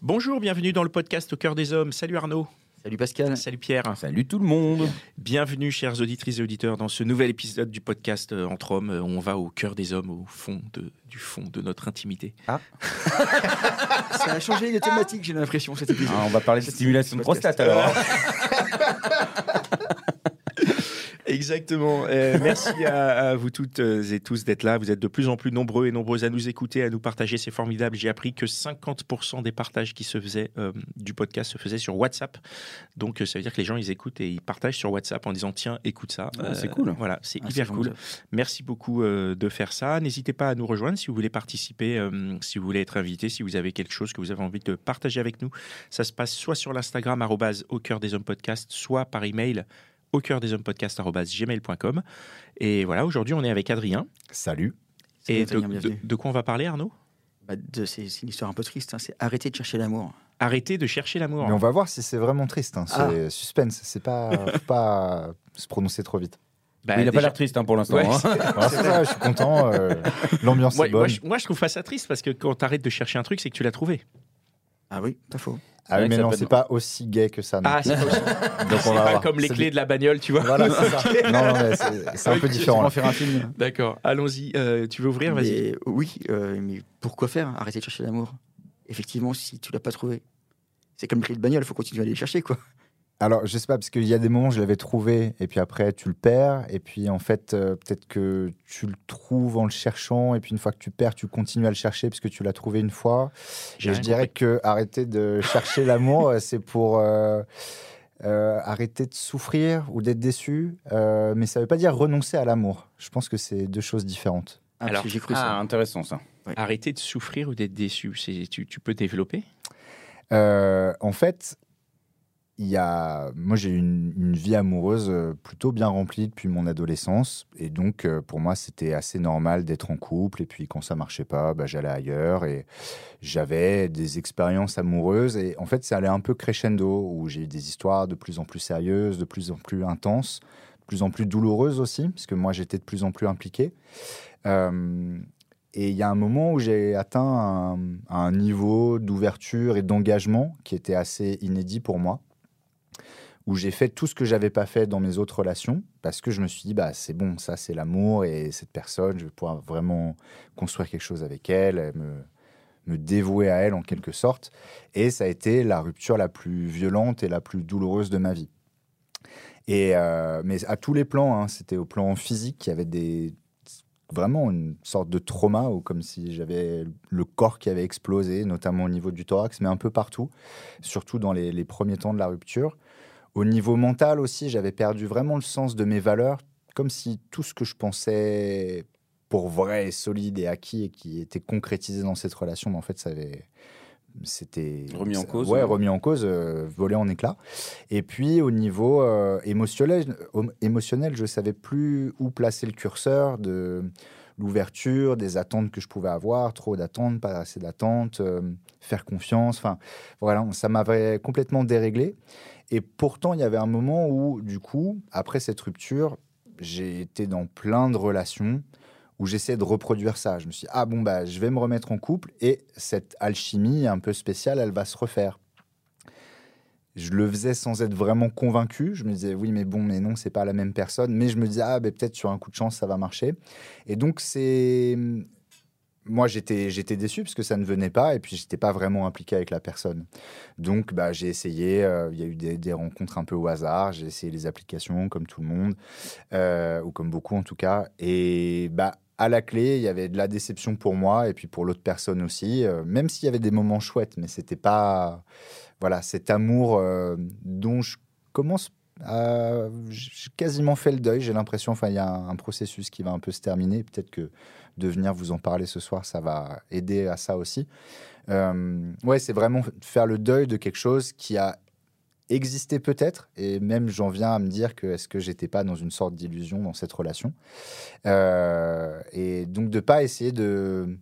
Bonjour, bienvenue dans le podcast Au cœur des hommes. Salut Arnaud. Salut Pascal. Salut Pierre. Salut tout le monde. Bienvenue, chers auditrices et auditeurs, dans ce nouvel épisode du podcast euh, Entre Hommes. où On va au cœur des hommes, au fond de, du fond de notre intimité. Ah. Ça a changé les thématiques, j'ai l'impression, cet épisode. Ah, on va parler de stimulation de prostate alors. Exactement. Euh, merci à, à vous toutes euh, et tous d'être là. Vous êtes de plus en plus nombreux et nombreuses à nous écouter, à nous partager. C'est formidable. J'ai appris que 50% des partages qui se faisaient euh, du podcast se faisaient sur WhatsApp. Donc, ça veut dire que les gens, ils écoutent et ils partagent sur WhatsApp en disant Tiens, écoute ça. Ah, c'est cool. Voilà, c'est Ah, hyper cool. Merci beaucoup de faire ça. N'hésitez pas à nous rejoindre si vous voulez participer, si vous voulez être invité, si vous avez quelque chose que vous avez envie de partager avec nous. Ça se passe soit sur l'Instagram au cœur des hommes podcast, soit par email au cœur des hommes podcast arrobase gmail.com. Et voilà, aujourd'hui on est avec Adrien. Salut. Et Salut, de, Adrien, de- bienvenue. de quoi on va parler Arnaud? Bah, de- c'est c'est une histoire un peu triste, hein, c'est arrêter de chercher l'amour. Arrêtez de chercher l'amour. Mais on va voir si c'est vraiment triste. Hein. C'est Ah. suspense. C'est pas, faut pas se prononcer trop vite. Bah, il a pas l'air triste hein, pour l'instant. Ouais, hein. Voilà, c'est ça, je suis content. euh, L'ambiance Moi, est bonne. moi, je, moi, je trouve pas ça triste parce que quand tu arrêtes de chercher un truc, c'est que tu l'as trouvé. Ah oui, pas faux. Ah oui, mais non, c'est pas aussi gay que ça. non. Ah, c'est pas, aussi- Donc c'est on va pas voir. comme les clés de la bagnole, tu vois. Voilà, c'est ça. Non, non, mais c'est un peu On différent. va là. faire un film. D'accord, allons-y. Euh, tu veux ouvrir? Vas-y. Oui, euh, mais pourquoi faire? Arrêter de chercher l'amour. Effectivement, si tu l'as pas trouvé, c'est comme les clés de bagnole, il faut continuer à aller les chercher, quoi. Alors, je sais pas, parce qu'il y a des moments où je l'avais trouvé, et puis après, tu le perds, et puis en fait, euh, peut-être que tu le trouves en le cherchant, et puis une fois que tu perds, tu continues à le chercher parce que tu l'as trouvé une fois. Et je dirais que arrêter de chercher l'amour, euh, c'est pour euh, euh, arrêter de souffrir ou d'être déçu, euh, mais ça veut pas dire renoncer à l'amour. Je pense que c'est deux choses différentes. Ah, Alors, j'ai cru Ah, ça. intéressant ça. Arrêter de souffrir ou d'être déçu, c'est tu, tu peux développer? Euh, en fait, il y a, moi j'ai une, une vie amoureuse euh, plutôt bien remplie depuis mon adolescence, et donc euh, pour moi c'était assez normal d'être en couple. Et puis quand ça marchait pas, bah, j'allais ailleurs et j'avais des expériences amoureuses. Et en fait, ça allait un peu crescendo où j'ai eu des histoires de plus en plus sérieuses, de plus en plus intenses, de plus en plus douloureuses aussi, parce que moi j'étais de plus en plus impliqué. Euh, et il y a un moment où j'ai atteint un niveau d'ouverture et d'engagement qui était assez inédit pour moi, où j'ai fait tout ce que j'avais pas fait dans mes autres relations, parce que je me suis dit, bah, c'est bon, ça c'est l'amour, et cette personne, je vais pouvoir vraiment construire quelque chose avec elle, me, dévouer à elle en quelque sorte. Et ça a été la rupture la plus violente et la plus douloureuse de ma vie. Et, euh, mais à tous les plans, hein, c'était au plan physique, il y avait des, vraiment une sorte de trauma, ou comme si j'avais le corps qui avait explosé, notamment au niveau du thorax, mais un peu partout, surtout dans les premiers temps de la rupture. Au niveau mental aussi, j'avais perdu vraiment le sens de mes valeurs, comme si tout ce que je pensais pour vrai solide et acquis et qui était concrétisé dans cette relation, mais en fait, ça avait c'était Remis en cause, ouais remis en cause euh, volé en éclats. Et puis au niveau euh, émotionnel émotionnel je savais plus où placer le curseur de l'ouverture des attentes que je pouvais avoir trop d'attentes pas assez d'attentes euh, faire confiance enfin voilà ça m'avait complètement déréglé et pourtant il y avait un moment où du coup après cette rupture j'ai été dans plein de relations où j'essayais de reproduire ça. Je me suis dit, ah bon, bah, je vais me remettre en couple et cette alchimie un peu spéciale, elle va se refaire. Je le faisais sans être vraiment convaincu. Je me disais, oui, mais bon, mais non, c'est pas la même personne. Mais je me disais, ah, ben, peut-être sur un coup de chance, ça va marcher. Et donc, c'est. Moi, j'étais, j'étais déçu parce que ça ne venait pas et puis j'étais pas vraiment impliqué avec la personne. Donc, bah, j'ai essayé. euh, Il y a eu des, des rencontres un peu au hasard. J'ai essayé les applications comme tout le monde, euh, ou comme beaucoup en tout cas. Et bah, à la clé, il y avait de la déception pour moi et puis pour l'autre personne aussi. euh, même s'il y avait des moments chouettes, mais c'était pas, voilà, cet amour dont je commence euh, j'ai quasiment fait le deuil. J'ai l'impression, enfin, il y a un, processus qui va un peu se terminer. Peut-être que de venir vous en parler ce soir, ça va aider à ça aussi. Euh, ouais, c'est vraiment faire le deuil de quelque chose qui a existé peut-être, et même j'en viens à me dire que est-ce que j'étais pas dans une sorte d'illusion dans cette relation, Euh, et donc de pas essayer de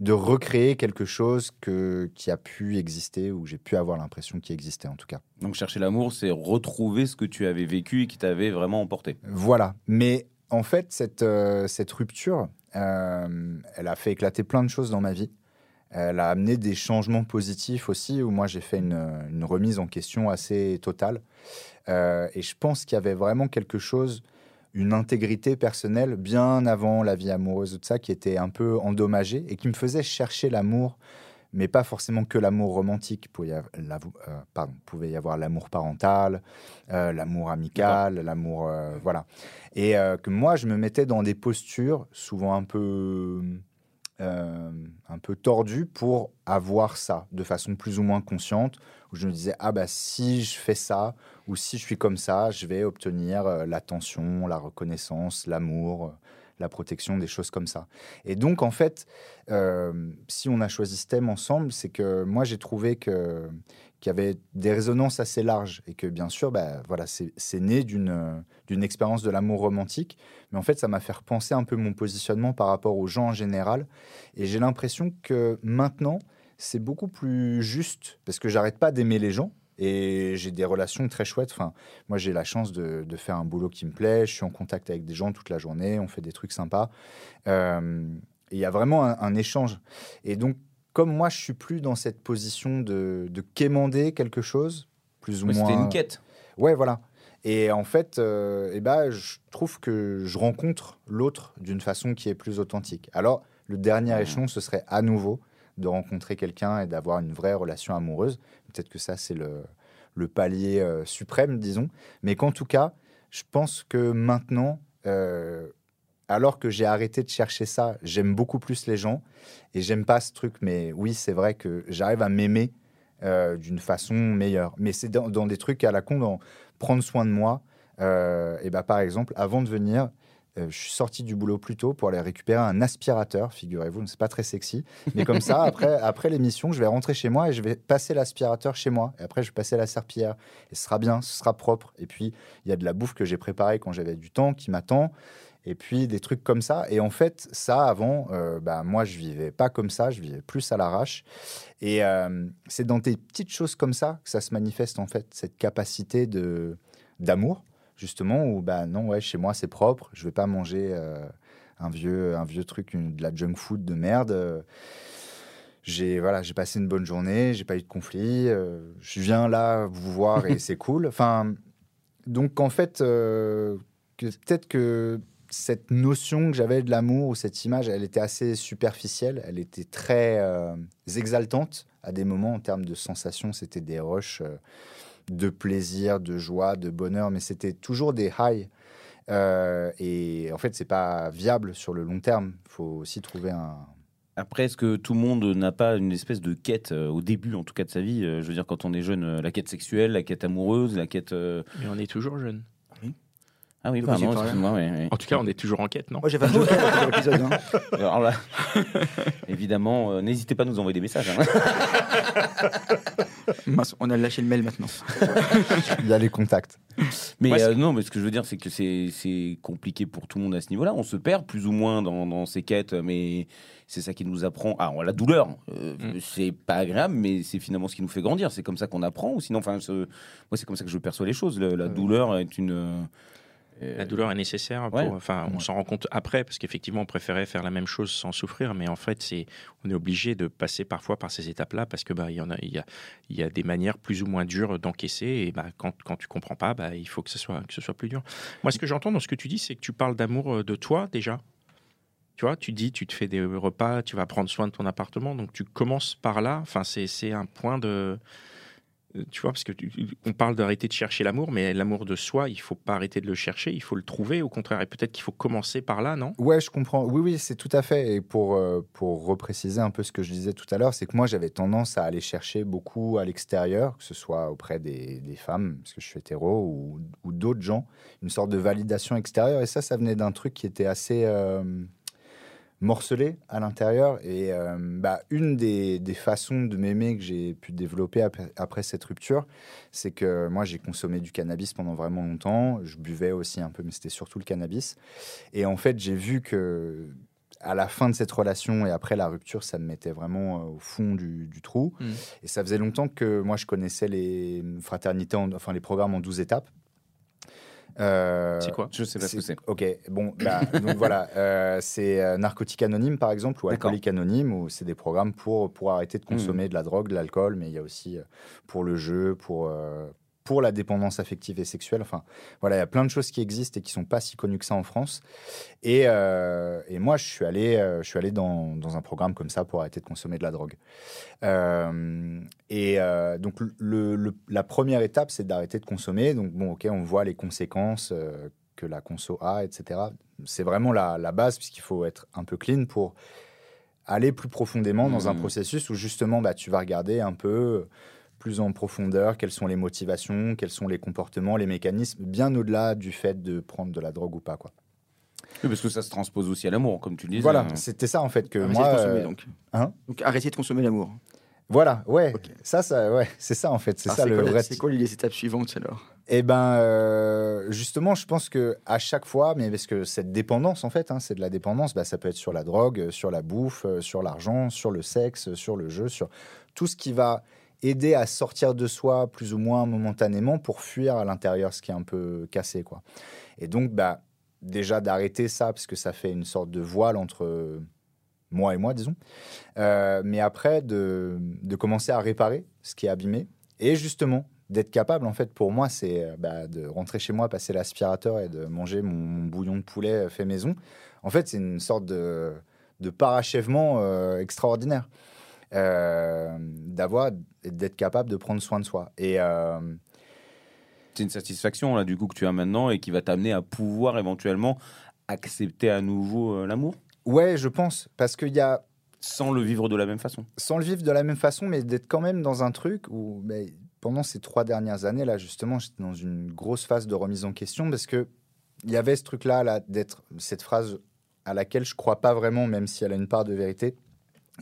de recréer quelque chose que, qui a pu exister ou j'ai pu avoir l'impression qu'il existait en tout cas. Donc chercher l'amour, c'est retrouver ce que tu avais vécu et qui t'avait vraiment emporté. Voilà. Mais en fait, cette, euh, cette rupture, euh, elle a fait éclater plein de choses dans ma vie. Elle a amené des changements positifs aussi, où moi j'ai fait une, une remise en question assez totale. Euh, et je pense qu'il y avait vraiment quelque chose, une intégrité personnelle, bien avant la vie amoureuse ou de ça, qui était un peu endommagée et qui me faisait chercher l'amour, mais pas forcément que l'amour romantique. Il pouvait y avoir, euh, pardon, il pouvait y avoir l'amour parental, euh, l'amour amical, l'amour. euh, voilà. Et que moi, je me mettais dans des postures, souvent un peu. Euh, un peu tordues pour avoir ça de façon plus ou moins consciente où je me disais ah bah si je fais ça ou si je suis comme ça je vais obtenir euh, l'attention la reconnaissance l'amour euh, la protection des choses comme ça. Et donc en fait si on a choisi ce thème ensemble c'est que moi j'ai trouvé que y avait des résonances assez larges et que bien sûr bah, voilà c'est né d'une expérience de l'amour romantique mais en fait ça m'a fait repenser un peu mon positionnement par rapport aux gens en général et j'ai l'impression que maintenant c'est beaucoup plus juste parce que j'arrête pas d'aimer les gens et j'ai des relations très chouettes. Enfin, moi, j'ai la chance de, de faire un boulot qui me plaît. Je suis en contact avec des gens toute la journée. On fait des trucs sympas. Euh, il y a vraiment un, un échange. Et donc, comme moi, je suis plus dans cette position de, de quémander quelque chose, plus ou moins. C'était une quête. Ouais, voilà. Et en fait, euh, eh ben, je trouve que je rencontre l'autre d'une façon qui est plus authentique. Alors, le dernier échelon, ce serait à nouveau de rencontrer quelqu'un et d'avoir une vraie relation amoureuse. Peut-être que ça, c'est le, le palier euh, suprême, disons. Mais qu'en tout cas, je pense que maintenant, euh, alors que j'ai arrêté de chercher ça, j'aime beaucoup plus les gens et j'aime pas ce truc. Mais oui, c'est vrai que j'arrive à m'aimer euh, d'une façon meilleure. Mais c'est dans, dans des trucs à la con, dans prendre soin de moi. Euh, et bah, par exemple, avant de venir, euh, je suis sorti du boulot plus tôt pour aller récupérer un aspirateur, figurez-vous, c'est pas très sexy. Mais comme ça, après, après l'émission, je vais rentrer chez moi et je vais passer l'aspirateur chez moi. Et après, je vais passer la serpillière. Et ce sera bien, ce sera propre. Et puis, il y a de la bouffe que j'ai préparée quand j'avais du temps qui m'attend. Et puis, des trucs comme ça. Et en fait, ça, avant, euh, bah, moi, je vivais pas comme ça. Je vivais plus à l'arrache. Et euh, c'est dans des petites choses comme ça que ça se manifeste, en fait, cette capacité de d'amour justement, où bah non, ouais, chez moi c'est propre, je vais pas manger euh, un, vieux, un vieux truc, une- de la junk food de merde. j'ai voilà, j'ai passé une bonne journée, j'ai pas eu de conflit, je viens là vous voir et c'est cool. Enfin, donc en fait, que- peut-être que cette notion que j'avais de l'amour ou cette image, elle était assez superficielle, elle était très euh, exaltante à des moments en termes de sensations, c'était des rushs euh, de plaisir, de joie, de bonheur, mais c'était toujours des highs. Euh, et en fait, c'est pas viable sur le long terme. Il faut aussi trouver un. Après, est-ce que tout le monde n'a pas une espèce de quête, euh, au début en tout cas de sa vie? Euh, Je veux dire, quand on est jeune, euh, la quête sexuelle, la quête amoureuse, la quête. euh, Mais on est toujours jeune. Ah oui, pardon, excuse-moi. En tout cas, on est toujours en quête, non? Moi, j'ai fait un joker dans plusieurs épisodes. hein. Alors là, évidemment, euh, n'hésitez pas à nous envoyer des messages. hein. Mince, on a lâché le mail maintenant. Il y a les contacts. Mais Ouais, euh, non, mais ce que je veux dire, c'est que c'est c'est compliqué pour tout le monde à ce niveau-là. On se perd plus ou moins dans, dans ces quêtes, mais c'est ça qui nous apprend. Ah, la douleur, euh, Mm. c'est pas agréable, mais c'est finalement ce qui nous fait grandir. C'est comme ça qu'on apprend, ou sinon, enfin, ce- moi, c'est comme ça que je perçois les choses. Le- la douleur est une. Euh, La douleur est nécessaire. Pour, Ouais. Enfin, on Ouais. s'en rend compte après, parce qu'effectivement, on préférait faire la même chose sans souffrir, mais en fait, c'est, on est obligé de passer parfois par ces étapes-là, parce que bah, il y en a, il y a, il y a des manières plus ou moins dures d'encaisser, et bah, quand, quand tu comprends pas, bah, il faut que ce soit, que ce soit plus dur. Moi, ce que j'entends dans ce que tu dis, c'est que tu parles d'amour euh, de toi déjà. Tu vois, tu dis, tu te fais des repas, tu vas prendre soin de ton appartement, donc tu commences par là. Enfin, c'est, c'est un point de Tu vois, parce que on parle d'arrêter de chercher l'amour, mais l'amour de soi, il faut pas arrêter de le chercher, il faut le trouver. Au contraire, et peut-être qu'il faut commencer par là, non? Ouais, je comprends. Oui, oui, c'est tout à fait. Et pour, euh, pour repréciser un peu ce que je disais tout à l'heure, c'est que moi, j'avais tendance à aller chercher beaucoup à l'extérieur, que ce soit auprès des, femmes, parce que je suis hétéro, ou, ou d'autres gens, une sorte de validation extérieure. Et ça, ça venait d'un truc qui était assez euh, morcelé à l'intérieur. Et euh, bah, une des, des façons de m'aimer que j'ai pu développer après, après cette rupture, c'est que moi, j'ai consommé du cannabis pendant vraiment longtemps. Je buvais aussi un peu, mais c'était surtout le cannabis. Et en fait, j'ai vu que à la fin de cette relation et après la rupture, ça me mettait vraiment euh, au fond du, du trou. Mm. Et ça faisait longtemps que moi, je connaissais les fraternités, en- enfin les programmes en 12 étapes. Euh, C'est quoi Je sais pas ce que c'est. Ok, bon, bah, donc voilà, euh, c'est euh, Narcotique Anonyme par exemple, ou. Alcoolique Anonyme, où c'est des programmes pour, pour arrêter de consommer de la drogue, de l'alcool, mais il y a aussi pour le jeu, pour, pour la dépendance affective et sexuelle. Enfin, voilà, il y a plein de choses qui existent et qui sont pas si connues que ça en France. Et, euh, et moi, je suis allé, euh, je suis allé dans, dans un programme comme ça pour arrêter de consommer de la drogue. Euh, et donc, le, le- la première étape, c'est d'arrêter de consommer. Donc, bon, ok, on voit les conséquences que la conso a, etc. C'est vraiment la, la base, puisqu'il faut être un peu clean pour aller plus profondément dans un Mhm. processus où justement, bah, tu vas regarder un peu plus en profondeur quelles sont les motivations, quels sont les comportements, les mécanismes, bien au-delà du fait de prendre de la drogue ou pas. Quoi. Oui, parce que ça se transpose aussi à l'amour, comme tu le disais. Voilà, c'était ça en fait que Arrêtez moi. de consommer, euh, donc. hein donc arrêtez de consommer l'amour. Voilà, ouais, ça, ça, ouais, c'est ça en fait, c'est ça le quoi, vrai. C'est quoi les étapes suivantes alors? Eh ben, euh, justement, je pense que à chaque fois, mais parce que cette dépendance, en fait, hein, c'est de la dépendance, bah, ça peut être sur la drogue, sur la bouffe, euh, sur l'argent, sur le sexe, sur le jeu, sur tout ce qui va aider à sortir de soi plus ou moins momentanément pour fuir à l'intérieur ce qui est un peu cassé, quoi. Et donc, bah, déjà d'arrêter ça, parce que ça fait une sorte de voile entre moi et moi, disons. Euh, mais après, de, de commencer à réparer ce qui est abîmé. Et justement, d'être capable, en fait, pour moi, c'est euh, bah, de rentrer chez moi, passer l'aspirateur et de manger mon, bouillon de poulet euh, fait maison. En fait, c'est une sorte de, de parachèvement extraordinaire. Euh, d'avoir et d'être capable de prendre soin de soi. Et euh, C'est une satisfaction là du coup que tu as maintenant et qui va t'amener à pouvoir éventuellement accepter à nouveau euh, l'amour? Ouais, je pense, parce qu'il y a, sans le vivre de la même façon. sans le vivre de la même façon, mais d'être quand même dans un truc où, ben, pendant ces trois dernières années, là, justement, j'étais dans une grosse phase de remise en question parce que il y avait ce truc-là, là, d'être cette phrase à laquelle je crois pas vraiment, même si elle a une part de vérité,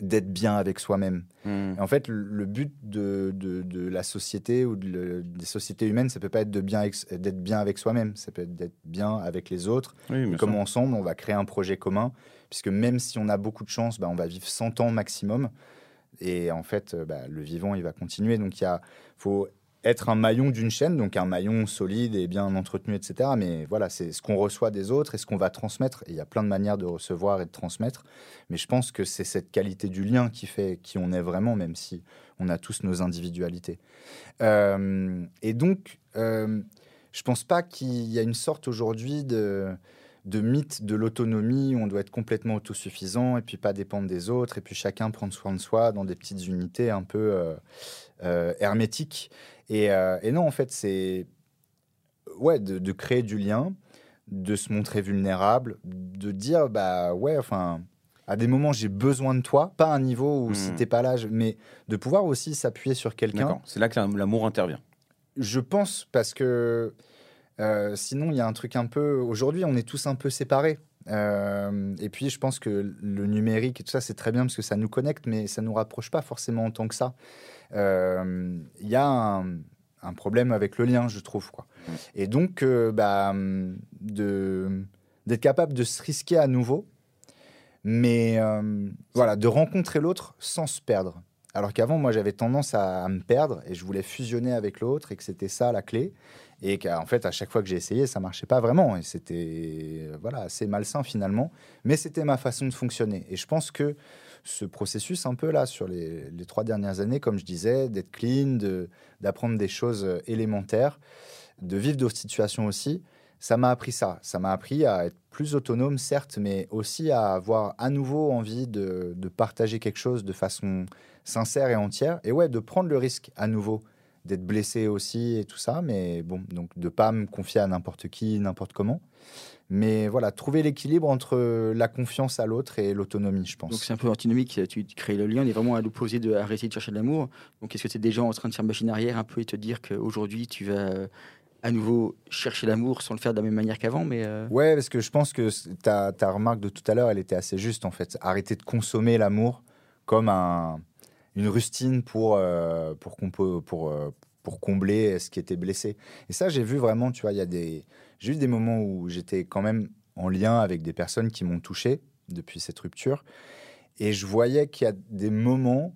d'être bien avec soi-même. Hmm. En fait, le- but de, de, de la société ou de le- des sociétés humaines, ça peut pas être de bien d'être bien avec soi-même, ça peut être d'être bien avec les autres, Oui, sûr. ensemble on va créer un projet commun, puisque même si on a beaucoup de chance, bah, on va vivre 100 ans maximum. Et en fait, euh, bah, le vivant, il va continuer. Donc, il faut être un maillon d'une chaîne, donc un maillon solide et bien entretenu, etc. Mais voilà, c'est ce qu'on reçoit des autres et ce qu'on va transmettre. Et il y a plein de manières de recevoir et de transmettre. Mais je pense que c'est cette qualité du lien qui fait qui on est vraiment, même si on a tous nos individualités. Euh, et donc, euh, je pense pas qu'il y a une sorte aujourd'hui de, de mythe de l'autonomie où on doit être complètement autosuffisant et puis pas dépendre des autres et puis chacun prendre soin de soi dans des petites unités un peu euh, euh, hermétiques. Et, euh, et non, en fait, c'est ouais, de, de créer du lien, de se montrer vulnérable, de dire bah ouais, enfin. À des moments, j'ai besoin de toi, pas à un niveau où si Mhm. t'es pas là, je- mais de pouvoir aussi s'appuyer sur quelqu'un. C'est là que la- l'amour intervient. je pense parce que euh, sinon, il y a un truc un peu. Aujourd'hui, on est tous un peu séparés. Euh, et puis, je pense que le numérique et tout ça, c'est très bien parce que ça nous connecte, mais ça nous rapproche pas forcément en tant que ça. Euh, Il y a un, problème avec le lien, je trouve. Et donc, bah, d'être capable de se risquer à nouveau, mais voilà, de rencontrer l'autre sans se perdre. Alors qu'avant, moi, j'avais tendance à me perdre et je voulais fusionner avec l'autre et que c'était ça la clé. Et qu'en fait, à chaque fois que j'ai essayé, ça marchait pas vraiment. Et c'était voilà, assez malsain finalement. Mais c'était ma façon de fonctionner. Et je pense que ce processus, un peu là, sur les, trois dernières années, comme je disais, d'être clean, d'apprendre des choses euh, élémentaires, de vivre d'autres situations aussi, ça m'a appris ça. Ça m'a appris à être plus autonome, certes, mais aussi à avoir à nouveau envie de, de partager quelque chose de façon sincère et entière. Et ouais, de prendre le risque à nouveau d'être blessé aussi et tout ça. Mais bon, donc de pas me confier à n'importe qui, n'importe comment. Mais voilà, trouver l'équilibre entre la confiance à l'autre et l'autonomie, je pense. Donc c'est un peu antinomique, tu crées le lien, on est vraiment à l'opposé de arrêter de chercher de l'amour. Donc est-ce que tu es déjà en train de faire machine arrière un peu et te dire qu'aujourd'hui tu vas à nouveau chercher l'amour sans le faire de la même manière qu'avant mais euh, Ouais, parce que je pense que ta, ta remarque de tout à l'heure, elle était assez juste en fait. Arrêter de consommer l'amour comme un, une rustine pour, euh, pour, euh, pour combler ce qui était blessé. Et ça, j'ai vu vraiment, tu vois, il y a des j'ai des moments où j'étais quand même en lien avec des personnes qui m'ont touché depuis cette rupture. Et je voyais qu'il y a des moments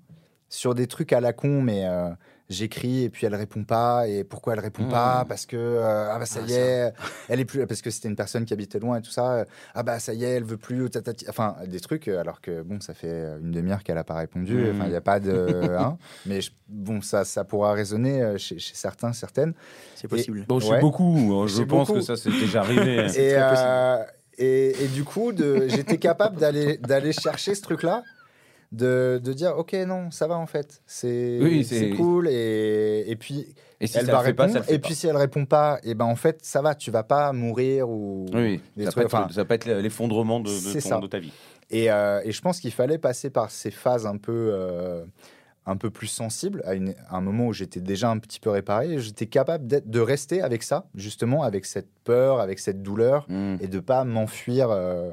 sur des trucs à la con, mais euh, j'écris et puis elle répond pas. Et pourquoi elle répond pas? Mmh. parce que euh, ah bah ça ah, y est elle est plus parce que c'était une personne qui habitait loin et tout ça ah bah ça y est elle veut plus enfin des trucs alors que bon ça fait une demi-heure qu'elle a pas répondu enfin il y a pas de hein, mais bon ça ça pourra résonner euh, chez, certains certaines. C'est possible. Bon c'est beaucoup hein, je pense que ça c'est déjà arrivé et, et, et, du coup j'étais capable d'aller d'aller chercher ce truc là de, de, dire ok non ça va en fait. C'est c'est cool et, et puis et si elle va répondre. et puis si elle répond pas et ben en fait ça va tu vas pas mourir ou oui, ça, peut être, ça, peut être, l'effondrement de, de, de, ta vie. Et, euh, et, je pense qu'il fallait passer par ces phases un peu euh, un peu plus sensibles à, une, un moment où j'étais déjà un petit peu réparé j'étais capable de rester avec ça justement avec cette peur avec cette douleur mmh. et de pas m'enfuir euh,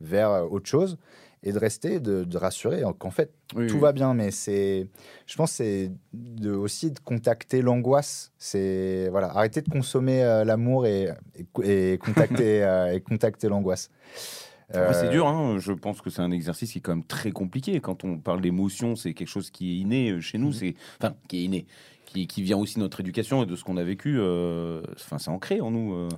vers autre chose et de rester, de, de rassurer qu'en fait, tout va bien. Mais c'est, je pense, c'est de, aussi de contacter l'angoisse. C'est voilà, arrêter de consommer euh, l'amour et, et, contacter euh, et contacter l'angoisse. c'est euh, dur, hein. je pense que c'est un exercice qui est quand même très compliqué. Quand on parle d'émotion, c'est quelque chose qui est inné chez nous, mmh. c'est enfin qui est inné qui, vient aussi de notre éducation et de ce qu'on a vécu. Euh, enfin, c'est ancré en nous. Euh.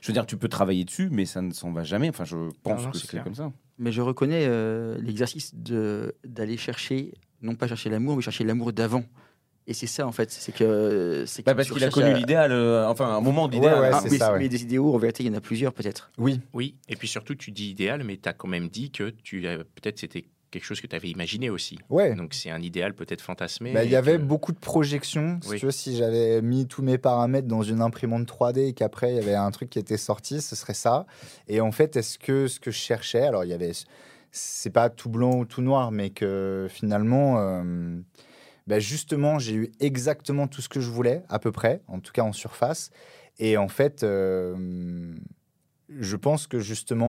Je veux dire, tu peux travailler dessus, mais ça ne s'en va jamais. Enfin, je pense que c'est comme ça. Mais je reconnais euh, l'exercice d'aller chercher, non pas chercher l'amour, mais chercher l'amour d'avant. Et c'est ça en fait, c'est que c'est bah parce qu'il a connu l'idéal, enfin un moment d'idéal. Ah, mais, des idéaux, en vérité, il y en a plusieurs peut-être. Oui, oui. Et puis surtout, tu dis idéal, mais tu as quand même dit que tu peut-être c'était quelque chose que tu avais imaginé aussi. Ouais. Donc c'est un idéal peut-être fantasmé. Bah, il y avait beaucoup de projections. Si, tu si j'avais mis tous mes paramètres dans une imprimante 3D et qu'après il y avait un truc qui était sorti, ce serait ça. Et en fait, est-ce que ce que je cherchais, alors il y avait, c'est pas tout blanc ou tout noir, mais que finalement, euh, bah, justement, j'ai eu exactement tout ce que je voulais, à peu près, en tout cas en surface. Et en fait, euh, je pense que justement,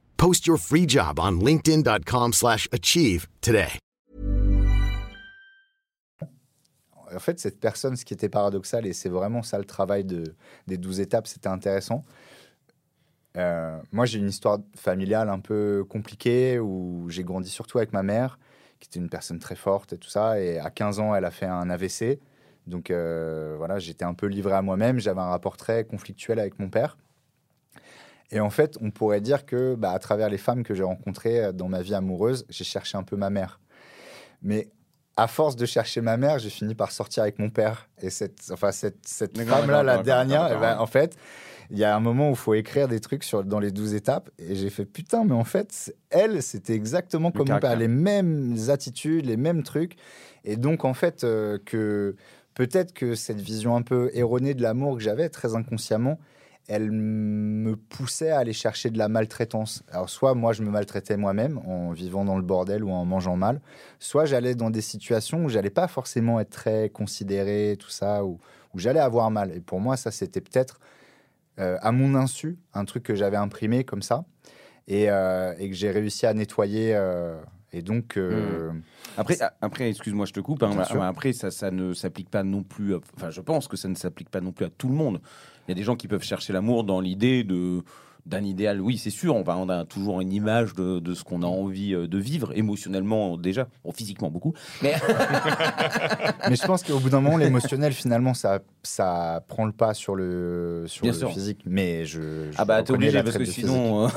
Post your free job on linkedin.com/achieve today. en fait, cette personne, ce qui était paradoxal, et c'est vraiment ça le travail de, des 12 étapes, c'était intéressant. Euh, moi, j'ai une histoire familiale un peu compliquée où j'ai grandi surtout avec ma mère, qui était une personne très forte et tout ça. Et à 15 ans, elle a fait un AVC. Donc euh, voilà, j'étais un peu livré à moi-même. J'avais un rapport très conflictuel avec mon père. Et en fait, on pourrait dire que, bah, à travers les femmes que j'ai rencontrées dans ma vie amoureuse, j'ai cherché un peu ma mère. Mais à force de chercher ma mère, j'ai fini par sortir avec mon père. Et cette, enfin, cette, cette femme-là, la dernière, eh ben, en fait, il y a un moment où il faut écrire des trucs sur, dans les douze étapes. Et j'ai fait putain, mais en fait, elle, c'était exactement comme mon père. Les mêmes attitudes, les mêmes trucs. Et donc, en fait, euh, que peut-être que cette vision un peu erronée de l'amour que j'avais très inconsciemment, elle me poussait à aller chercher de la maltraitance. Alors, soit moi, je me maltraitais moi-même en vivant dans le bordel ou en mangeant mal, soit j'allais dans des situations où j'allais pas forcément être très considéré, tout ça, ou où j'allais avoir mal. Et pour moi, ça, c'était peut-être euh, à mon insu, un truc que j'avais imprimé comme ça, et, euh, que j'ai réussi à nettoyer. Euh, et donc. Mmh. Après, après excuse-moi, je te coupe. Hein, après, ça, ça ne s'applique pas non plus. Enfin, je pense que ça ne s'applique pas non plus à tout le monde. Il y a des gens qui peuvent chercher l'amour dans l'idée de d'un idéal, oui, c'est sûr. On, va- on a toujours une image de, de ce qu'on a envie euh, de vivre, émotionnellement déjà, bon, physiquement beaucoup. Mais Mais je pense qu'au bout d'un moment, l'émotionnel, finalement, ça, ça prend le pas sur le, sur Bien le sûr. physique. Mais je. je ah bah t'es obligé parce que sinon, euh,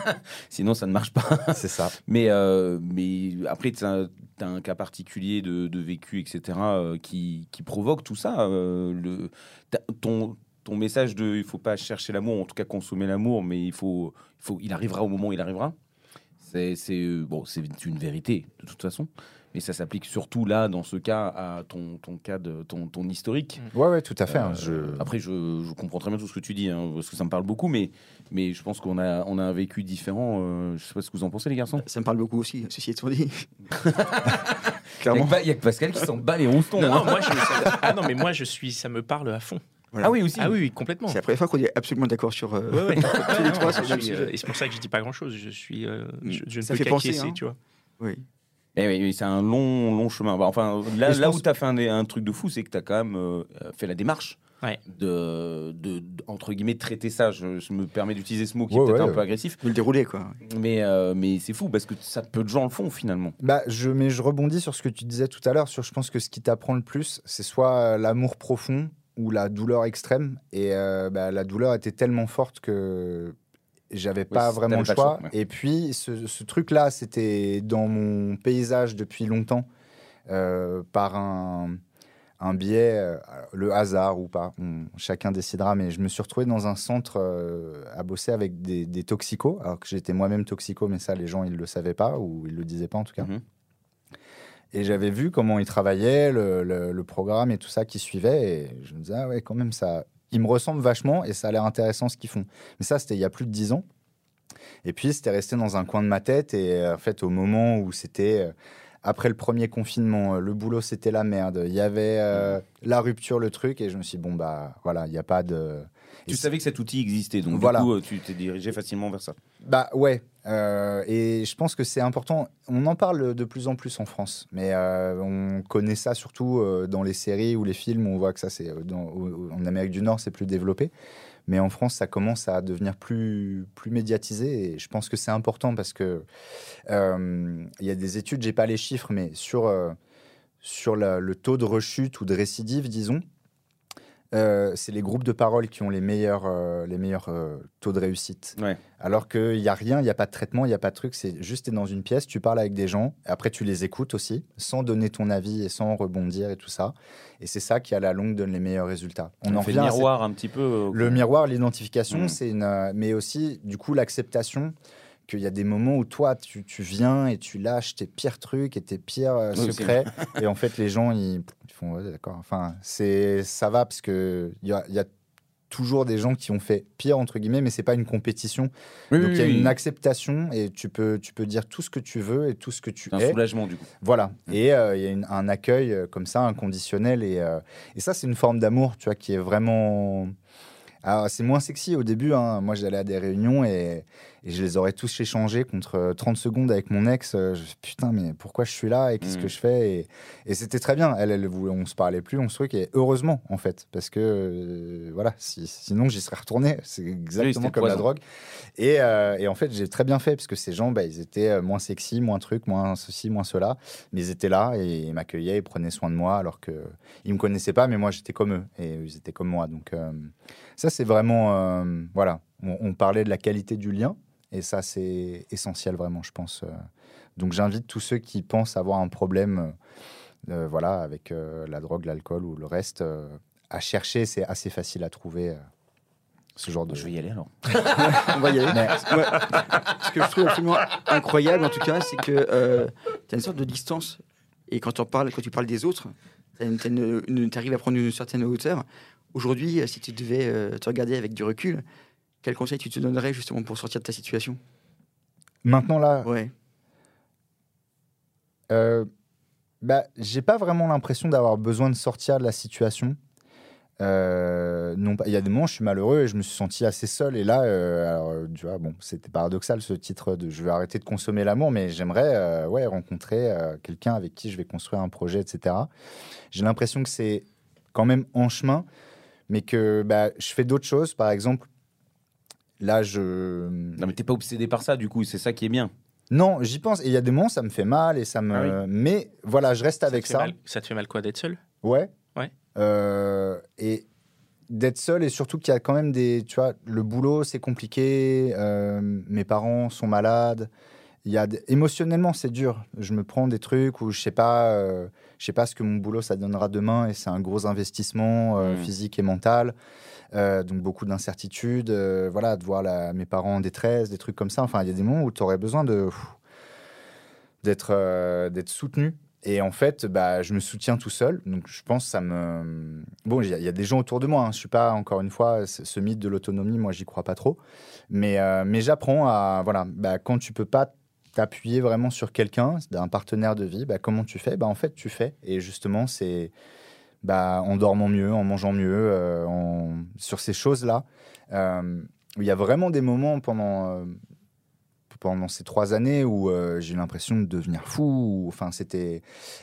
sinon ça ne marche pas. C'est ça. Mais, euh, mais après, tu as, un cas particulier de, de vécu, etc., euh, qui, qui provoque tout ça. euh, le, ton, ton message de il faut pas chercher l'amour, en tout cas consommer l'amour, mais il faut, il faut, il arrivera au moment où il arrivera. C'est c'est, euh, bon, c'est une vérité de toute façon, mais ça s'applique surtout là, dans ce cas, à ton, ton cas de ton, ton historique. Ouais, ouais, tout à fait. hein, Euh, je... Après, je, je comprends très bien tout ce que tu dis, hein, parce que ça me parle beaucoup, mais, mais je pense qu'on a, on a un vécu différent. euh, je sais pas ce que vous en pensez, les garçons. Ça me parle beaucoup aussi, ceci étant dit. Il n'y a, que Pascal qui s'en bat les roustons. Non, hein. non, moi, je, ça- ah non, mais moi, je suis, ça me parle à fond. Voilà. Ah oui, aussi. Ah oui, oui, complètement. C'est la première fois qu'on est absolument d'accord sur. euh, Ouais, ouais. tous les trois je sur le même suis, euh, sujet. et c'est pour ça que je dis pas grand chose. Je suis, euh, je, je ne Ça peux fait penser, qu'acquiescer, hein. tu vois. Oui. Eh oui, c'est un long, long chemin. Bah, enfin, là, là pense- où tu as fait un, un truc de fou, c'est que tu as quand même euh, fait la démarche Ouais. de, de, de- entre guillemets, traiter ça. Je, je me permets d'utiliser ce mot qui est Ouais, peut-être ouais. un peu agressif, De le dérouler, quoi. mais, euh, mais c'est fou parce que ça peu de gens le font finalement. Bah, je, mais je rebondis sur ce que tu disais tout à l'heure. Sur, je pense que ce qui t'apprend le plus, c'est soit l'amour profond ou la douleur extrême. Et euh, bah, la douleur était tellement forte que j'avais pas vraiment le choix. le choix, ouais. Et puis, ce, ce truc-là, c'était dans mon paysage depuis longtemps, euh, par un, un biais, euh, le hasard ou pas, on- chacun décidera. Mais je me suis retrouvé dans un centre euh, à bosser avec des, des toxicos, alors que j'étais moi-même toxico, mais ça, les gens, ils le savaient pas ou ils le disaient pas en tout cas. Mhm. Et j'avais vu comment ils travaillaient, le, le- programme et tout ça qui suivait. Et je me disais, ah ouais, quand même, ça, ils me ressemblent vachement et ça a l'air intéressant ce qu'ils font. Mais ça, c'était il y a plus de dix ans. Et puis, c'était resté dans un coin de ma tête. Et euh, en fait, au moment où c'était euh, après le premier confinement, euh, le boulot, c'était la merde. Il y avait la rupture, le truc. Et je me suis dit, bon, bah voilà, il n'y a pas de. Tu savais que cet outil existait, donc Voilà. du coup, euh, tu t'es dirigé facilement vers ça. Bah ouais, euh, et je pense que c'est important. On en parle de plus en plus en France, mais euh, on connaît ça surtout euh, dans les séries ou les films. On voit que ça, c'est en Amérique du Nord, c'est plus développé. Mais en France, ça commence à devenir plus, plus médiatisé. Et je pense que c'est important parce que il y a des études, j'ai pas les chiffres, mais sur, sur la- le taux de rechute ou de récidive, disons, euh, c'est les groupes de parole qui ont les meilleurs, euh, les meilleurs euh, taux de réussite. Ouais. Alors qu'il n'y a rien, il n'y a pas de traitement, il n'y a pas de truc. C'est juste, tu es dans une pièce, tu parles avec des gens, après tu les écoutes aussi, sans donner ton avis et sans rebondir et tout ça. Et c'est ça qui, à la longue, donne les meilleurs résultats. On, en fait revient le miroir un petit peu. le miroir, l'identification, Mm. c'est une. mais aussi, du coup, l'acceptation qu'il y a des moments où toi, tu, tu viens et tu lâches tes pires trucs et tes pires euh, Oui, secrets. et en fait, les gens, ils, ils font, ouais, d'accord. Enfin, c'est, ça va parce que il y a, y a toujours des gens qui ont fait pire, entre guillemets, mais c'est pas une compétition. Oui, Donc, il y a une acceptation et tu peux, tu peux dire tout ce que tu veux et tout ce que tu C'est un es. soulagement du coup. Voilà. Et euh, il y a une- un accueil euh, comme ça, inconditionnel. Et, euh, et ça, c'est une forme d'amour, tu vois, qui est vraiment. Alors, c'est moins sexy au début. hein. Moi, j'allais à des réunions et, et je les aurais tous échangés contre euh, 30 secondes avec mon ex. Euh, Je, putain, mais pourquoi je suis là et qu'est-ce Mm. que je fais Et, et c'était très bien. Elle, elle, voulait- on se parlait plus, on se truc. Et heureusement, en fait, parce que euh, voilà, si- sinon j'y serais retourné. C'est exactement comme la drogue. Et, euh, et en fait, j'ai très bien fait parce que ces gens, bah, ils étaient euh, moins sexy, moins truc, moins ceci, moins cela. Mais ils étaient là et ils m'accueillaient, ils prenaient soin de moi alors que ils me connaissaient pas, mais moi j'étais comme eux et ils étaient comme moi. Donc euh, ça, c'est vraiment euh, voilà. On, on parlait de la qualité du lien et ça, c'est essentiel vraiment, je pense. euh. Donc j'invite tous ceux qui pensent avoir un problème, euh, euh, voilà, avec euh, la drogue, l'alcool ou le reste, euh, à chercher. C'est assez facile à trouver. euh, ce genre de Je vais y aller alors. On va y aller. Mais- Ouais. Ce que je trouve absolument incroyable, en tout cas, c'est que tu as une sorte de distance. Et quand, on parle, quand tu parles des autres, tu arrives à prendre une certaine hauteur. Aujourd'hui, si tu devais euh, te regarder avec du recul, quel conseil tu te donnerais justement pour sortir de ta situation? Maintenant là, Ouais. Euh, bah, j'ai pas vraiment l'impression d'avoir besoin de sortir de la situation. Euh, non, pas- il y a des moments, je suis malheureux et je me suis senti assez seul. Et là, euh, alors, euh, tu vois, bon, c'était paradoxal ce titre de je vais arrêter de consommer l'amour, mais j'aimerais euh, ouais, rencontrer quelqu'un avec qui je vais construire un projet, etc. J'ai l'impression que c'est quand même en chemin, mais que bah, je fais d'autres choses. Par exemple, là, je. Non, mais t'es pas obsédé par ça, du coup, c'est ça qui est bien. Non, j'y pense. Et il y a des moments, ça me fait mal et ça me. Ah Mais voilà, je reste avec ça. mal- ça te fait mal quoi d'être seul? Ouais. Ouais. Euh, et d'être seul et surtout qu'il y a quand même des. Tu vois, le boulot, c'est compliqué. euh, mes parents sont malades. Il y a émotionnellement, c'est dur. Je me prends des trucs où je sais pas, euh, je sais pas ce que mon boulot ça donnera demain et c'est un gros investissement euh, Mhm. physique et mental. Euh, donc beaucoup d'incertitudes. voilà, de voir la- mes parents en détresse, des trucs comme ça. Enfin, il y a des moments où tu aurais besoin de d'être d'être soutenu. Et en fait, bah, je me soutiens tout seul. Donc, je pense que ça me. Bon, il y, a- il y a des gens autour de moi. Hein. Je suis pas, encore une fois, ce, mythe de l'autonomie, moi, j'y crois pas trop. Mais, mais j'apprends à. Voilà, bah, quand tu peux pas t'appuyer vraiment sur quelqu'un, un partenaire de vie, bah, comment tu fais? Bah, En fait, tu fais. Et justement, c'est bah, en dormant mieux, en mangeant mieux, euh, sur ces choses-là. Euh, il y a vraiment des moments pendant, euh, pendant ces trois années où j'ai eu l'impression de devenir fou. ou- Enfin.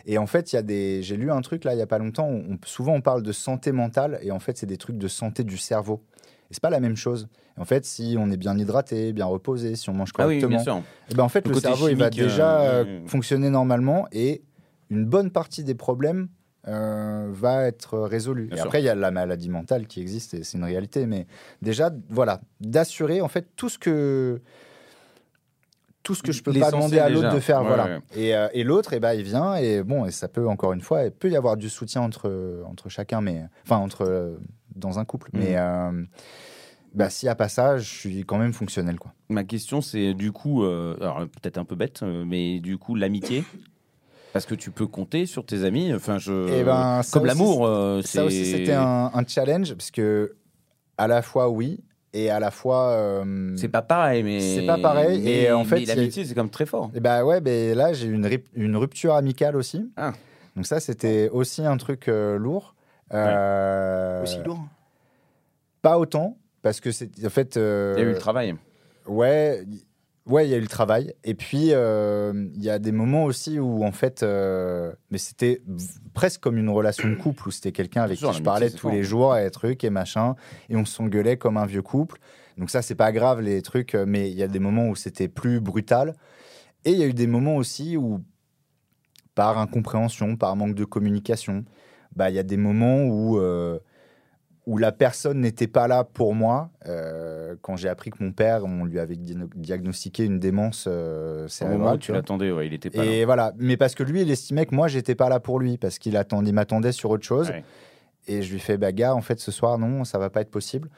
Et en fait, des. J'ai lu un truc là il y a pas longtemps. où souvent, on parle de santé mentale et en fait, c'est des trucs de santé du cerveau. C'est pas la même chose. En fait, si on est bien hydraté, bien reposé, si on mange Ah oui, correctement, eh ben, en fait, Le cerveau il va euh, déjà euh, ouais. fonctionner normalement et une bonne partie des problèmes euh, va être résolue. Bien Et sûr. après, il y a la maladie mentale qui existe et c'est une réalité. Mais déjà, voilà, d'assurer en fait tout ce que tout ce que je peux pas demander à l'autre de faire, Ouais, voilà. ouais. Et, euh, et l'autre, et ben, il vient et bon, et ça peut encore une fois, il peut y avoir du soutien entre entre chacun, mais enfin entre euh, dans un couple. Mhm. Mais euh, bah, s'il n'y a pas ça, je suis quand même fonctionnel, quoi. Ma question, c'est du coup, euh, alors peut-être un peu bête, euh, mais du coup, l'amitié? Parce que tu peux compter sur tes amis. Enfin, je. Eh ben, Comme l'amour, euh, Ça aussi, c'était un, un challenge, parce que à la fois oui, et à la fois. euh, C'est pas pareil, mais. C'est pas pareil, Mais, et en fait, mais l'amitié, c'est quand même très fort. Et bah ouais, ben là, j'ai eu une, une rupture amicale aussi. Ah. Donc, ça, c'était aussi un truc euh, lourd. Euh, Aussi lourd. Pas autant, parce que c'est. En fait. euh, Il y a eu le travail. Ouais, ouais, il y a eu le travail. Et puis, euh, il y a des moments aussi où, en fait, euh, mais c'était presque comme une relation de couple, où c'était quelqu'un avec qui je parlais tous les jours, et trucs et machin, et on s'engueulait comme un vieux couple. Donc ça, c'est pas grave, les trucs, euh, mais il y a des moments où c'était plus brutal. Et il y a eu des moments aussi où, par incompréhension, par manque de communication, bah, il y a des moments où, euh, où la personne n'était pas là pour moi. Euh, quand j'ai appris que mon père, on lui avait diagno- diagnostiqué une démence euh, Au moment cérébrale. où tu l'attendais, ouais, il était pas Et voilà, mais parce que lui, il estimait que moi, j'étais pas là pour lui, parce qu'il attendait, il m'attendait sur autre chose. Ouais. Et je lui fais, bah gars, en fait, ce soir, non, ça va pas être possible.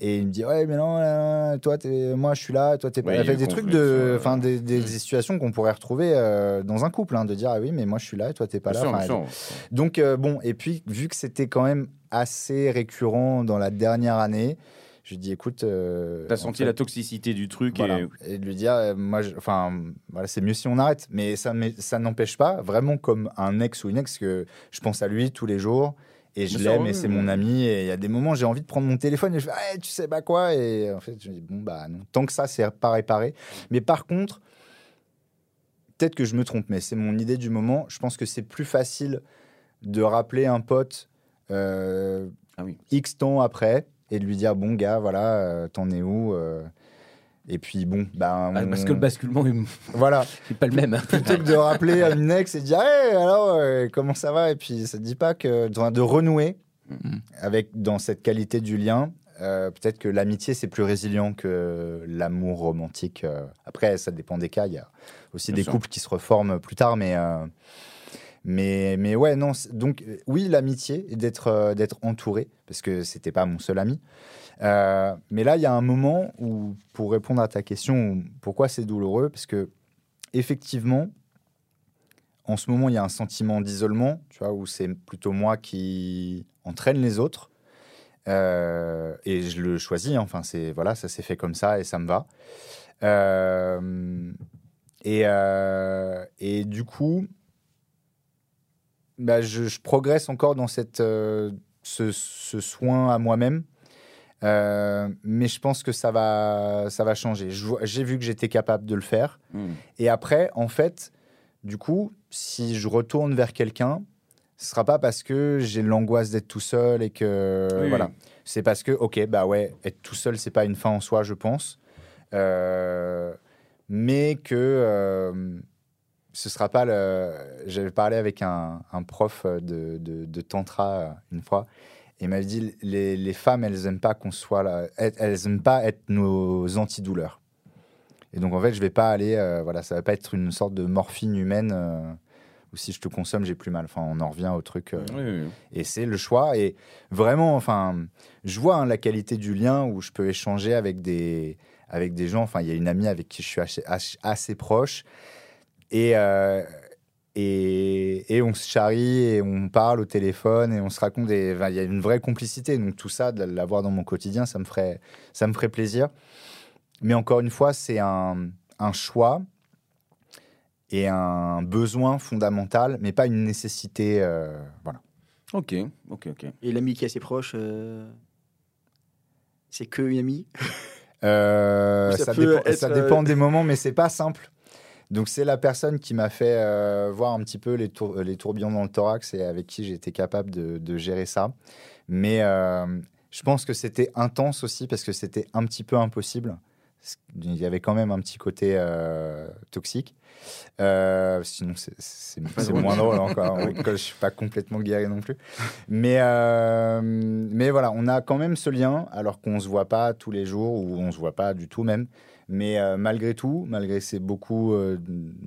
Et il me dit, ouais, mais non, toi, t'es- moi, je suis là, toi, t'es pas. Ouais, il fait des trucs de, enfin, des, des- des situations qu'on pourrait retrouver euh, dans un couple, hein, de dire, ah oui, mais moi, je suis là, et toi, t'es pas Bien là. sûr, Enfin, bien sûr. donc, euh, bon, et puis, vu que c'était quand même assez récurrent dans la dernière année, je lui dis, écoute. euh, T'as en senti fait, la toxicité du truc voilà. et Et de lui dire, moi, enfin, voilà, c'est mieux si on arrête. Mais ça, m'est- ça n'empêche pas, vraiment comme un ex ou une ex, que je pense à lui tous les jours. Et je l'aime et c'est mon ami. Et il y a des moments, j'ai envie de prendre mon téléphone et je fais, Ah, tu sais pas quoi. Et en fait, je dis, bon, bah non. Tant que ça, c'est pas réparé. Mais par contre, peut-être que je me trompe, mais c'est mon idée du moment. Je pense que c'est plus facile de rappeler un pote euh, Ah oui. X temps après et de lui dire, bon, gars, voilà, euh, t'en es où euh, Et puis, bon, bah. Ah, parce que le basculement est Voilà, est pas le même. plutôt que de rappeler à une ex et de dire hey, alors euh, comment ça va? Et puis ça ne dit pas que de, de renouer Mhm. avec dans cette qualité du lien euh, peut-être que l'amitié c'est plus résilient que l'amour romantique euh. après ça dépend des cas il y a aussi Bien des sûr. couples qui se reforment plus tard mais euh, mais mais ouais non c'est- donc oui l'amitié d'être d'être entouré parce que c'était pas mon seul ami Euh, mais là il y a un moment où pour répondre à ta question pourquoi c'est douloureux parce que effectivement, en ce moment, il y a un sentiment d'isolement, tu vois, où c'est plutôt moi qui entraîne les autres. Euh, et je le choisis, hein. enfin, c'est voilà, ça s'est fait comme ça et ça me va. Euh, et, du coup, bah, je, progresse encore dans cette, ce, ce soin à moi-même. Euh, mais je pense que ça va, ça va changer. J'ai vu que j'étais capable de le faire. Hmm. Et après, en fait, du coup, si je retourne vers quelqu'un, ce sera pas parce que j'ai l'angoisse d'être tout seul et que Oui, voilà. C'est parce que ok bah ouais, être tout seul c'est pas une fin en soi, je pense. Euh, mais que euh, ce sera pas le. J'avais parlé avec un, un prof de, de, de tantra euh, une fois. Et il m'avait dit les, les femmes, elles aiment pas qu'on soit là, elles, elles aiment pas être nos antidouleurs. Et donc en fait, je vais pas aller, euh, voilà, ça va pas être une sorte de morphine humaine euh, où si je te consomme, j'ai plus mal. Enfin, on en revient au truc. euh, Oui, oui, oui. et c'est le choix. Et vraiment, enfin, je vois hein, la qualité du lien où je peux échanger avec des, avec des gens. Enfin, il y a une amie avec qui je suis assez, assez- assez proche. Et, euh, et, et on se charrie et on parle au téléphone et on se raconte. des- enfin, Il y a une vraie complicité. Donc tout ça, de l'avoir dans mon quotidien, ça me ferait, ça me ferait plaisir. Mais encore une fois, c'est un, un choix et un besoin fondamental, mais pas une nécessité. euh, voilà. Ok, ok, ok. Et l'ami qui est assez proche, euh, c'est que une amie? Euh, Ça ça, peut dépend, être, ça dépend des moments, mais c'est pas simple. Donc c'est la personne qui m'a fait euh, voir un petit peu les, tour- les tourbillons dans le thorax et avec qui j'étais capable de, de gérer ça. Mais euh, je pense que c'était intense aussi parce que c'était un petit peu impossible. Il y avait quand même un petit côté euh, toxique. Euh, sinon, c'est- moins drôle encore. hein. Je suis pas complètement guéri non plus. Mais, euh, mais voilà, on a quand même ce lien, alors qu'on se voit pas tous les jours, ou on se voit pas du tout même. Mais euh, malgré tout, malgré c'est beaucoup euh,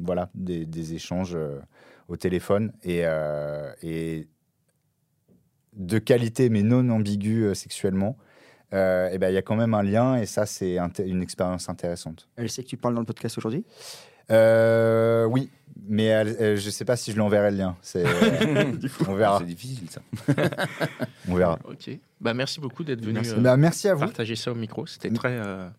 voilà, des, des échanges euh, au téléphone et, euh, et de qualité, mais non ambigu euh, sexuellement, euh, eh ben, il y a quand même un lien et ça, c'est une expérience intéressante. Elle sait que tu parles dans le podcast aujourd'hui? Euh, oui, mais elle- elle- je sais pas si je lui enverrai le lien. C'est- on verra. C'est difficile ça. On verra. Ok. Bah, merci beaucoup d'être venu Merci. euh, Bah, merci à vous. partager ça au micro. C'était très, euh,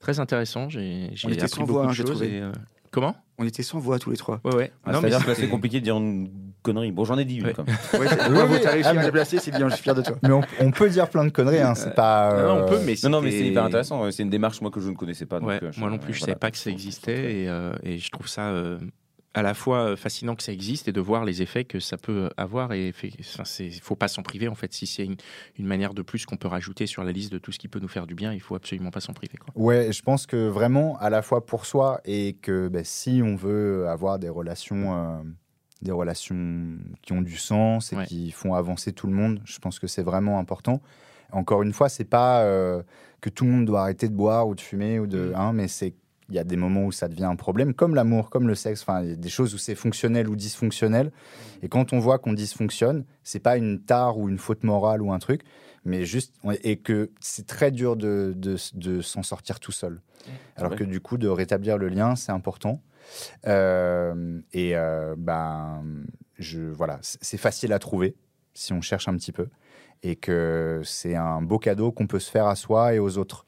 très intéressant. J'ai j'ai On était appris sans beaucoup voix, de hein, j'ai choses. trouvé. et, euh, Comment? On était sans voix tous les trois. Ouais, ouais. Ah, Non, mais C'est-à-dire que là, c'était- c'est compliqué de dire une connerie. Bon, j'en ai dit une Ouais. quand même. Ouais, c'est- Oui, bravo, oui. t'as réussi Ah, à me déplacer, c'est bien, je suis fier de toi. Mais on, on peut dire plein de conneries, hein, c'est pas. Non, non, on euh, peut, mais Non, non, mais c'est hyper intéressant. C'est une démarche moi que je ne connaissais pas. donc, Ouais, euh, moi non plus, je ne voilà. savais pas que ça existait et, euh, et je trouve ça euh, à la fois euh, fascinant que ça existe et de voir les effets que ça peut avoir. Et enfin, il faut pas s'en priver en fait. Si c'est une, une manière de plus qu'on peut rajouter sur la liste de tout ce qui peut nous faire du bien, il faut absolument pas s'en priver. Quoi. Ouais, je pense que vraiment, à la fois pour soi et que ben, si on veut avoir des relations, euh, des relations qui ont du sens et Ouais. qui font avancer tout le monde, je pense que c'est vraiment important. Encore une fois, c'est pas euh, que tout le monde doit arrêter de boire ou de fumer ou de, Mm. hein, mais c'est il y a des moments où ça devient un problème, comme l'amour, comme le sexe. Enfin, il y a des choses où c'est fonctionnel ou dysfonctionnel. Et quand on voit qu'on dysfonctionne, c'est pas une tare ou une faute morale ou un truc, mais juste et que c'est très dur de, de, de s'en sortir tout seul. Alors vrai. que du coup, de rétablir le lien, c'est important. Euh, et euh, ben, je, voilà, c'est facile à trouver si on cherche un petit peu. Et que c'est un beau cadeau qu'on peut se faire à soi et aux autres.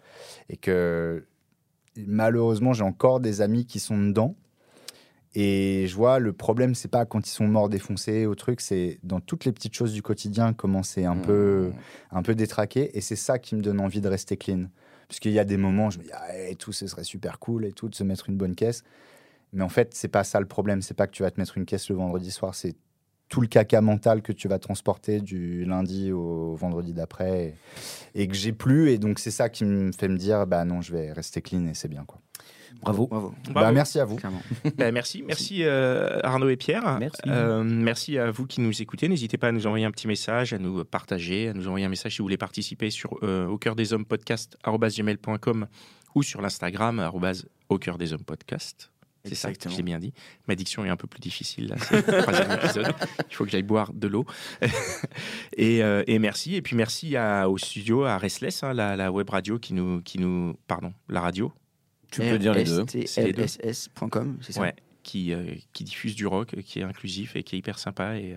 Et que malheureusement, j'ai encore des amis qui sont dedans. Et je vois, le problème, c'est pas quand ils sont morts défoncés au truc, c'est dans toutes les petites choses du quotidien, comment c'est un, peu, un peu détraqué. Et c'est ça qui me donne envie de rester clean. Parce qu'il y a des moments, je me dis, ah, et tout, ce serait super cool et tout, de se mettre une bonne caisse. Mais en fait, c'est pas ça le problème. C'est pas que tu vas te mettre une caisse le vendredi soir. C'est tout le caca mental que tu vas transporter du lundi au vendredi d'après et, et que j'ai plus. Et donc, c'est ça qui me fait me dire, bah non, je vais rester clean et c'est bien, quoi. Bravo. Bravo, Bah, merci à vous. Bah, merci, merci euh, Arnaud et Pierre. Merci. Euh, merci à vous qui nous écoutez. N'hésitez pas à nous envoyer un petit message, à nous partager, à nous envoyer un message si vous voulez participer sur euh, au cœur des hommes podcast gmail.com ou sur l'Instagram au cœur des hommes podcast. C'est ça, Exactement. je l'ai bien dit. Ma diction est un peu plus difficile là, c'est le troisième épisode. Il faut que j'aille boire de l'eau. et, euh, et merci. Et puis merci à, au studio, à Restless, hein, la, la web radio qui nous, qui nous. Pardon, la radio. Tu peux dire les deux. RSTLSS.com, c'est ça? Ouais, qui, euh, qui diffuse du rock, qui est inclusif et qui est hyper sympa. Et,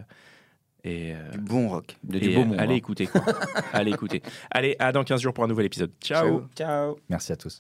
et, euh, Du bon rock. De du beau euh, allez hein. écouter. quoi. allez écouter. Allez, à dans 15 jours pour un nouvel épisode. Ciao. Ciao. Merci à tous.